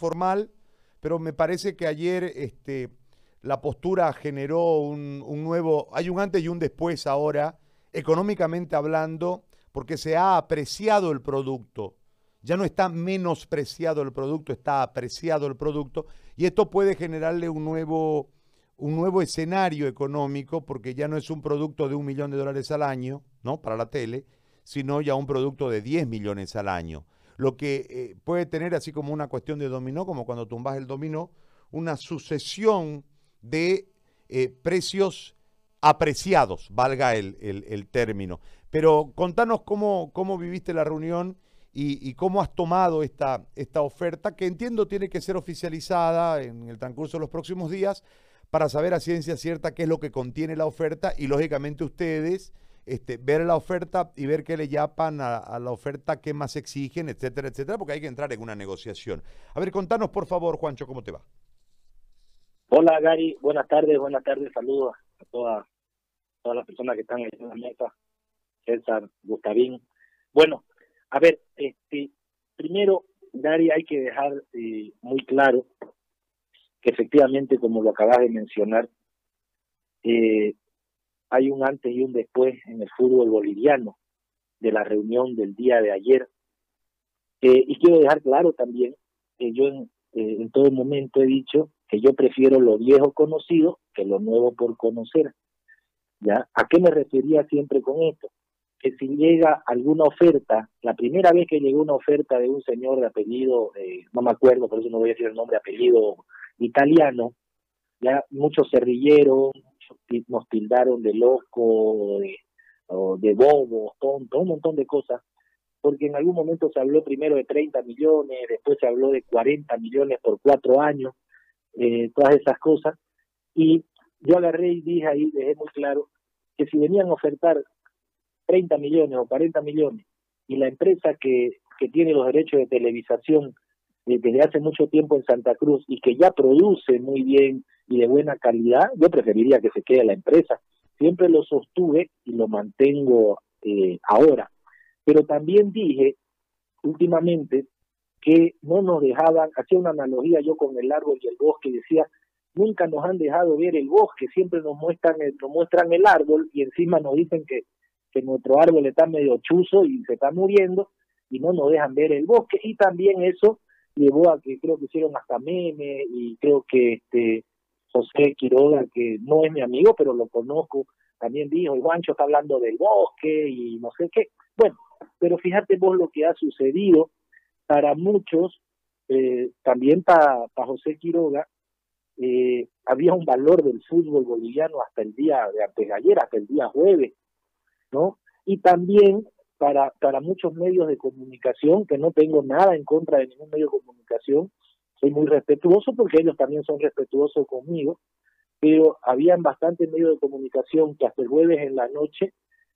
formal, pero me parece que ayer este, la postura generó un, nuevo, hay un antes y un después ahora, económicamente hablando, porque se ha apreciado el producto. Ya no está menospreciado el producto, está apreciado el producto y esto puede generarle un nuevo, un nuevo escenario económico porque ya no es un producto de un millón de dólares al año, ¿no? Para la tele, sino ya un producto de 10 millones al año. Lo que eh, puede tener así como una cuestión de dominó, como cuando tumbas el dominó, una sucesión de eh, precios apreciados, valga el, el, término. Pero contanos cómo, cómo viviste la reunión y, cómo has tomado esta, esta oferta, que entiendo tiene que ser oficializada en el transcurso de los próximos días para saber a ciencia cierta qué es lo que contiene la oferta y lógicamente ustedes este, ver la oferta y ver qué le llapan a, la oferta, qué más exigen, etcétera, etcétera, porque hay que entrar en una negociación. A ver, contanos por favor, Juancho, ¿cómo te va? Hola Gary, buenas tardes, buenas tardes, saludos a todas, todas las personas que están en la mesa, César, Gustavín. Bueno, a ver, este, primero, Gary, hay que dejar eh, muy claro que efectivamente, como lo acabas de mencionar, eh, hay un antes y un después en el fútbol boliviano de la reunión del día de ayer. Eh, y quiero dejar claro también que yo en, en todo momento he dicho que yo prefiero lo viejo conocido que lo nuevo por conocer. ¿Ya? ¿A qué me refería siempre con esto? que si llega alguna oferta, la primera vez que llegó una oferta de un señor de apellido, eh, no me acuerdo, por eso no voy a decir el nombre, apellido italiano, ya muchos cerrilleros nos tildaron de loco, de, de bobos, tonto, un montón de cosas, porque en algún momento se habló primero de 30 millones, después se habló de 40 millones por cuatro años, eh, todas esas cosas, y yo agarré y dije ahí, dejé muy claro, que si venían a ofertar 30 millones o 40 millones y la empresa que, que tiene los derechos de televisación desde hace mucho tiempo en Santa Cruz y que ya produce muy bien y de buena calidad, yo preferiría que se quede la empresa. Siempre lo sostuve y lo mantengo eh, ahora. Pero también dije últimamente que no nos dejaban, hacía una analogía yo con el árbol y el bosque, decía, nunca nos han dejado ver el bosque, siempre nos muestran nos muestran el árbol y encima nos dicen que que nuestro árbol está medio chuzo y se está muriendo y no nos dejan ver el bosque y también eso llevó a que creo que hicieron hasta meme y creo que este José Quiroga que no es mi amigo pero lo conozco también dijo el Guancho está hablando del bosque y no sé qué bueno pero fíjate vos lo que ha sucedido para muchos eh, también para José Quiroga eh, había un valor del fútbol boliviano hasta el día de antes de ayer hasta el día jueves ¿no? Y también para, para muchos medios de comunicación, que no tengo nada en contra de ningún medio de comunicación, muy respetuoso porque ellos también son respetuosos conmigo, pero habían bastantes medios de comunicación que hasta el jueves en la noche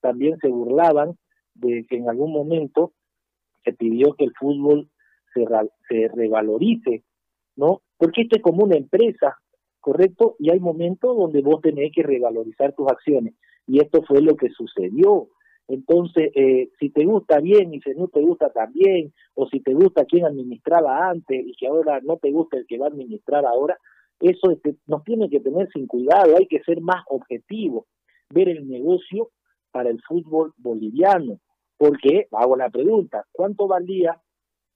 también se burlaban de que en algún momento se pidió que el fútbol se, se revalorice, ¿no? Porque esto es como una empresa, ¿correcto? Y hay momentos donde vos tenés que revalorizar tus acciones y esto fue lo que sucedió. Entonces, eh, si te gusta bien y si no te gusta también, o si te gusta quien administraba antes y que ahora no te gusta el que va a administrar ahora, eso este, nos tiene que tener sin cuidado, hay que ser más objetivo, ver el negocio para el fútbol boliviano. Porque, hago la pregunta, ¿cuánto valía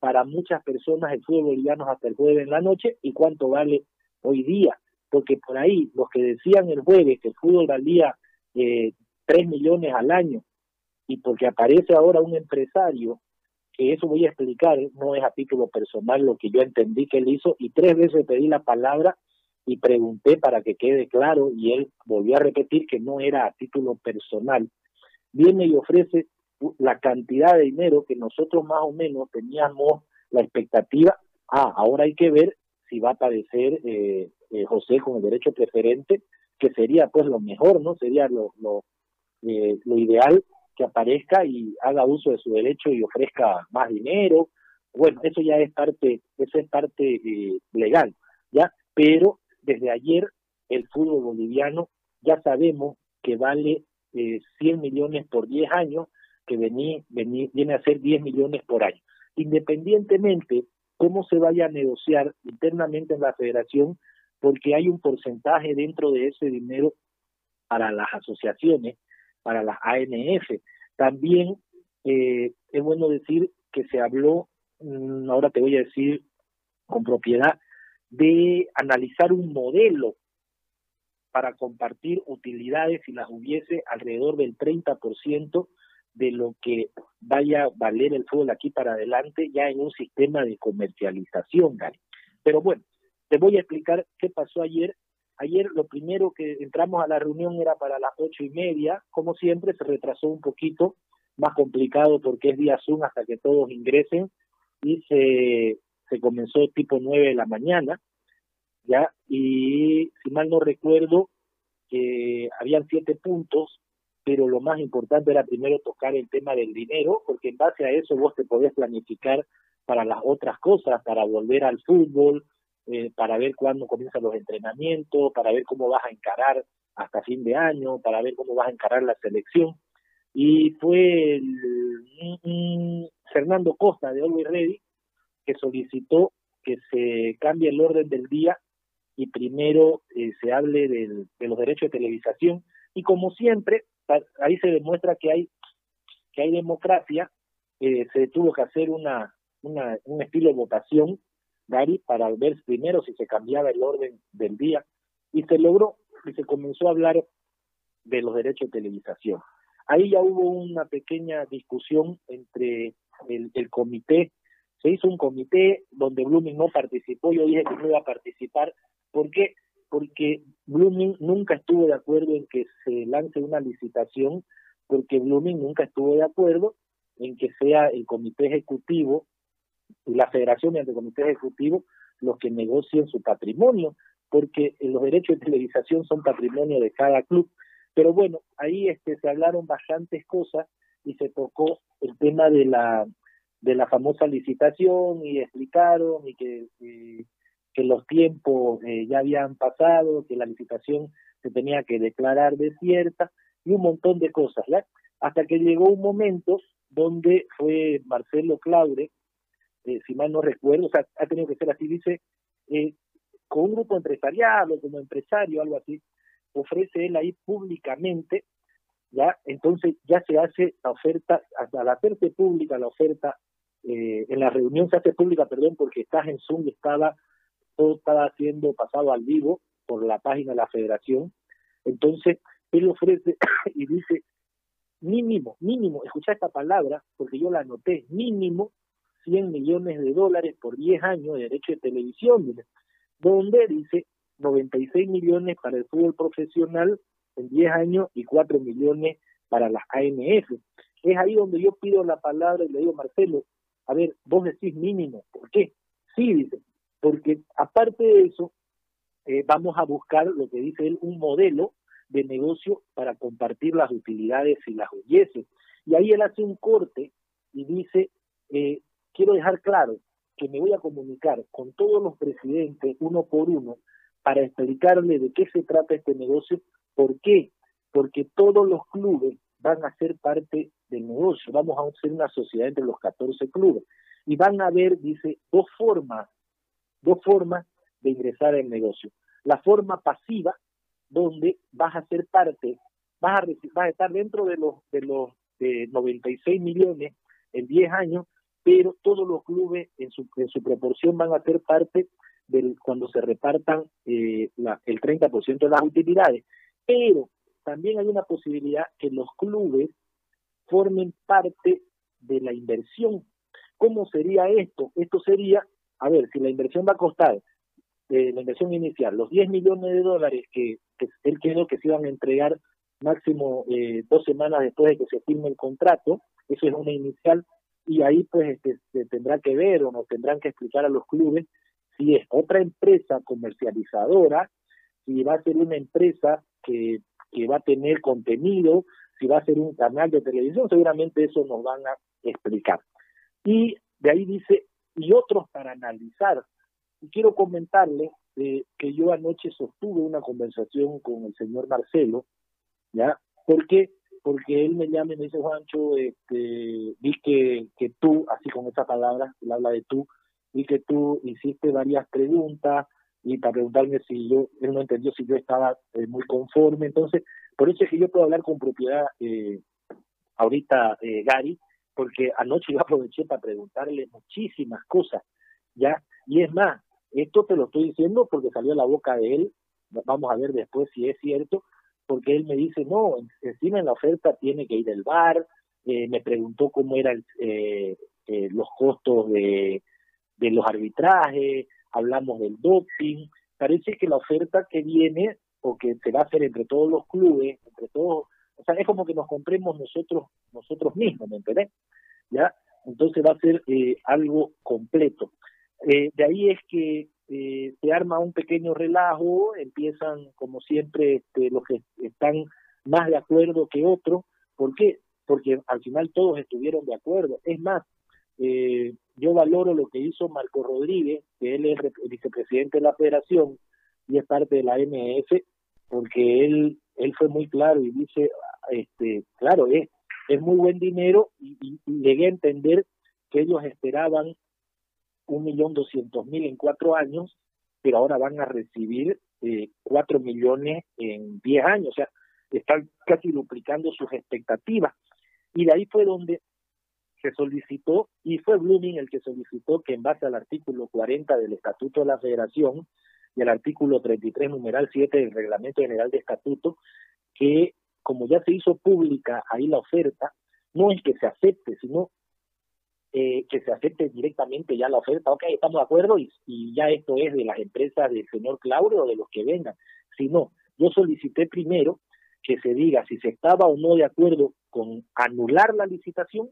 para muchas personas el fútbol boliviano hasta el jueves en la noche y cuánto vale hoy día? Porque por ahí los que decían el jueves que el fútbol valía eh, 3 millones al año y porque aparece ahora un empresario, que eso voy a explicar, no es a título personal lo que yo entendí que él hizo, y tres veces pedí la palabra y pregunté para que quede claro, y él volvió a repetir que no era a título personal. Viene y ofrece la cantidad de dinero que nosotros más o menos teníamos la expectativa, ah, ahora hay que ver si va a aparecer eh, eh, José con el derecho preferente que sería pues lo mejor, ¿no? Sería lo, lo, eh, lo ideal que aparezca y haga uso de su derecho y ofrezca más dinero. Bueno, eso ya es parte, eso es parte eh, legal, ¿ya? Pero desde ayer el fútbol boliviano ya sabemos que vale eh, 100 millones por 10 años, que vení, vení, viene a ser 10 millones por año. Independientemente cómo se vaya a negociar internamente en la federación, porque hay un porcentaje dentro de ese dinero para las asociaciones, para las ANF. También eh, es bueno decir que se habló, mm, ahora te voy a decir con propiedad, de analizar un modelo para compartir utilidades si las hubiese alrededor del 30% de lo que vaya a valer el fútbol aquí para adelante ya en un sistema de comercialización, Gary. Pero bueno, te voy a explicar qué pasó ayer. Ayer lo primero que entramos a la reunión era para las ocho y media, como siempre se retrasó un poquito, más complicado porque es día Zoom hasta que todos ingresen. Y se, comenzó tipo nueve de la mañana, ya, y si mal no recuerdo, que habían siete puntos pero lo más importante era primero tocar el tema del dinero, porque en base a eso vos te podés planificar para las otras cosas, para volver al fútbol, eh, para ver cuándo comienzan los entrenamientos, para ver cómo vas a encarar hasta fin de año, para ver cómo vas a encarar la selección. Y fue Fernando Costa de Always Ready que solicitó que se cambie el orden del día y primero eh, se hable del, de los derechos de televisación. Y como siempre, ahí se demuestra que hay que hay democracia eh, se tuvo que hacer una un estilo de votación Para ver primero si se cambiaba el orden del día. Y se logró y se comenzó a hablar de los derechos de televisación. Ahí ya hubo una pequeña discusión entre el, el comité. Se hizo un comité donde Blooming no participó. Yo dije que no iba a participar. Porque porque Blooming nunca estuvo de acuerdo en que se lance una licitación, porque Blooming nunca estuvo de acuerdo en que sea el comité ejecutivo la federación mediante el comité ejecutivo los que negocien su patrimonio, porque los derechos de televisación son patrimonio de cada club. Pero bueno, ahí este, se hablaron bastantes cosas y se tocó el tema de la de la famosa licitación y explicaron y que que los tiempos eh, ya habían pasado, que la licitación se tenía que declarar desierta y un montón de cosas, ¿ya? Hasta que llegó un momento donde fue Marcelo Claure, eh, si mal no recuerdo, o sea, ha tenido que ser así, dice, eh, con un grupo empresarial o como empresario, algo así, ofrece él ahí públicamente, ya, entonces ya se hace la oferta, al hacerse pública la oferta, en la reunión se hace pública, perdón, porque estás en Zoom estaba todo estaba siendo pasado al vivo por la página de la federación. Entonces, él ofrece y dice, mínimo, mínimo, escucha esta palabra, porque yo la anoté, mínimo 100 millones de dólares por 10 años de derecho de televisión, donde dice 96 millones para el fútbol profesional en 10 años y 4 millones para las AMF. Es ahí donde yo pido la palabra y le digo, Marcelo, a ver, vos decís mínimo, ¿por qué? Sí, dice, porque aparte de eso, eh, vamos a buscar lo que dice él, un modelo de negocio para compartir las utilidades y las bellezas. Y ahí él hace un corte y dice, eh, quiero dejar claro que me voy a comunicar con todos los presidentes uno por uno para explicarle de qué se trata este negocio. ¿Por qué? Porque todos los clubes van a ser parte del negocio. Vamos a ser una sociedad entre los 14 clubes. Y van a haber, dice, dos formas dos formas de ingresar al negocio. La forma pasiva, donde vas a ser parte, vas a, vas a estar dentro de los, de los de 96 millones en 10 años, pero todos los clubes en su, en su proporción van a ser parte del cuando se repartan eh, la, el 30% de las utilidades. Pero también hay una posibilidad que los clubes formen parte de la inversión. ¿Cómo sería esto? Esto sería a ver, si la inversión va a costar, eh, la inversión inicial, los 10 millones de dólares que, él quedó que se iban a entregar máximo eh, dos semanas después de que se firme el contrato, eso es una inicial, y ahí pues este, se tendrá que ver o nos tendrán que explicar a los clubes si es otra empresa comercializadora, si va a ser una empresa que, que va a tener contenido, si va a ser un canal de televisión, seguramente eso nos van a explicar. Y de ahí dice, y otros para analizar. Y quiero comentarle eh, que yo anoche sostuve una conversación con el señor Marcelo, ¿ya? ¿Por qué? Porque él me llama y me dice, Juancho, este, vi que, que tú, así con esa palabra, él habla de tú, vi que tú hiciste varias preguntas y para preguntarme si yo, él no entendió si yo estaba eh, muy conforme. Entonces, por eso es que yo puedo hablar con propiedad eh, ahorita, eh, Gary, porque anoche yo aproveché para preguntarle muchísimas cosas, ¿ya? Y es más, esto te lo estoy diciendo porque salió a la boca de él, vamos a ver después si es cierto, porque él me dice, no, encima en la oferta tiene que ir el bar, eh, me preguntó cómo eran eh, eh, los costos de, los arbitrajes, hablamos del doping, parece que la oferta que viene o que se va a hacer entre todos los clubes, entre todos, o sea, es como que nos compremos nosotros nosotros mismos, ¿me entendés? ¿Ya? Entonces va a ser eh, algo completo. Eh, de ahí es que eh, se arma un pequeño relajo, empiezan como siempre este, los que están más de acuerdo que otros. ¿Por qué? Porque al final todos estuvieron de acuerdo. Es más, eh, yo valoro lo que hizo Marco Rodríguez, que él es el vicepresidente de la federación y es parte de la MF, porque él él fue muy claro y dice, este, claro, es, es muy buen dinero y, y, llegué a entender que ellos esperaban un millón doscientos mil en cuatro años, pero ahora van a recibir eh, cuatro millones en diez años, o sea, están casi duplicando sus expectativas. Y de ahí fue donde se solicitó, y fue Blooming el que solicitó que en base al artículo 40 del Estatuto de la Federación y al artículo 33, numeral 7 del Reglamento General de Estatuto, que como ya se hizo pública ahí la oferta, no es que se acepte, sino eh, que se acepte directamente ya la oferta, ok, estamos de acuerdo y, y ya esto es de las empresas del señor Claudio o de los que vengan, sino yo solicité primero que se diga si se estaba o no de acuerdo con anular la licitación,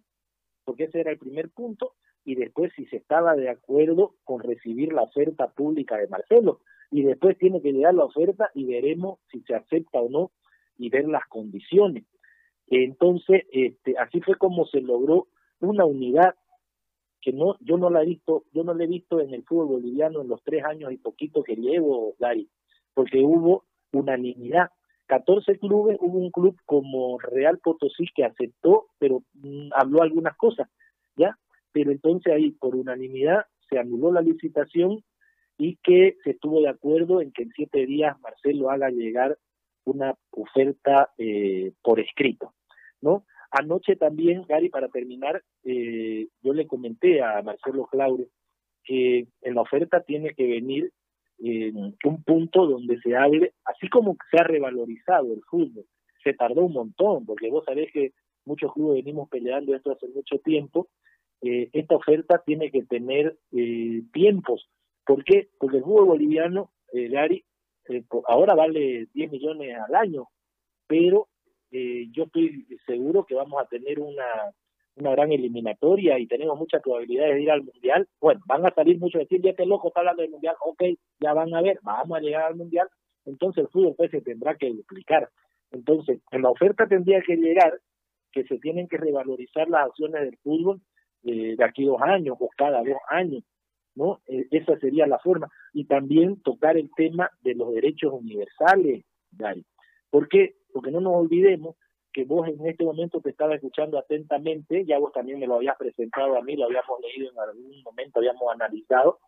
porque ese era el primer punto, y después si se estaba de acuerdo con recibir la oferta pública de Marcelo, y después tiene que llegar la oferta y veremos si se acepta o no y ver las condiciones. Entonces, este, así fue como se logró una unidad que no, yo no la he visto, yo no la he visto en el fútbol boliviano en los tres años y poquito que llevo, Gary, porque hubo unanimidad. 14 clubes, hubo un club como Real Potosí que aceptó, pero mm, habló algunas cosas, ¿ya? Pero entonces ahí, por unanimidad, se anuló la licitación y que se estuvo de acuerdo en que en siete días Marcelo haga llegar una oferta eh, por escrito, ¿no? Anoche también, Gary, para terminar, eh, yo le comenté a Marcelo Claure que en la oferta tiene que venir eh, un punto donde se hable, así como se ha revalorizado el fútbol, se tardó un montón, porque vos sabés que muchos clubes venimos peleando esto hace mucho tiempo, eh, esta oferta tiene que tener eh, tiempos. ¿Por qué? Porque el fútbol boliviano, eh, Gary, eh, ahora vale 10 millones al año, pero eh, yo estoy seguro que vamos a tener una, una gran eliminatoria y tenemos muchas probabilidades de ir al mundial. Bueno, van a salir muchos decir, ya este loco está hablando del mundial, ok, ya van a ver, vamos a llegar al mundial, entonces el fútbol pues se tendrá que duplicar. Entonces, en la oferta tendría que llegar que se tienen que revalorizar las acciones del fútbol eh, de aquí dos años o cada dos años, ¿no? Eh, esa sería la forma. Y también tocar el tema de los derechos universales, Gary. ¿Por qué? Porque no nos olvidemos que vos en este momento te estaba escuchando atentamente, ya vos también me lo habías presentado a mí, lo habíamos leído en algún momento, habíamos analizado,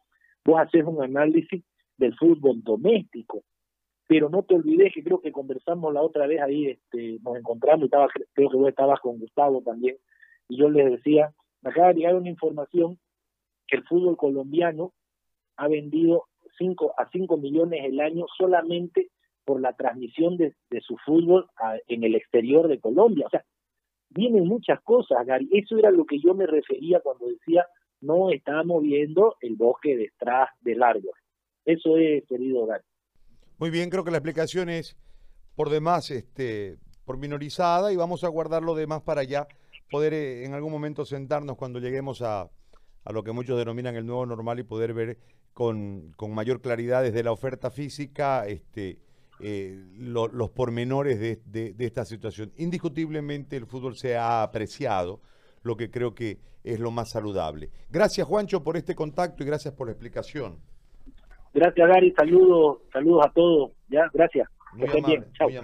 vos haces un análisis del fútbol doméstico, pero no te olvides que creo que conversamos la otra vez ahí, este, nos encontramos, estaba, creo que vos estabas con Gustavo también, y yo les decía, me acaba de llegar una información que el fútbol colombiano ha vendido cinco a 5 millones el año solamente por la transmisión de, su fútbol a, en el exterior de Colombia. O sea, vienen muchas cosas, Gary. Eso era lo que yo me refería cuando decía no estamos viendo el bosque detrás del árbol. Eso es, querido Gary. Muy bien, creo que la explicación es por demás este, pormenorizada y vamos a guardar lo demás para ya poder eh, en algún momento sentarnos cuando lleguemos a, a, lo que muchos denominan el nuevo normal y poder ver con, con mayor claridad desde la oferta física este, eh, lo, los pormenores de, de, de, esta situación. Indiscutiblemente el fútbol se ha apreciado, lo que creo que es lo más saludable. Gracias Juancho por este contacto y gracias por la explicación. Gracias Gary, saludos, saludos a todos, ya, gracias. Muy amable, Chao. muy amable.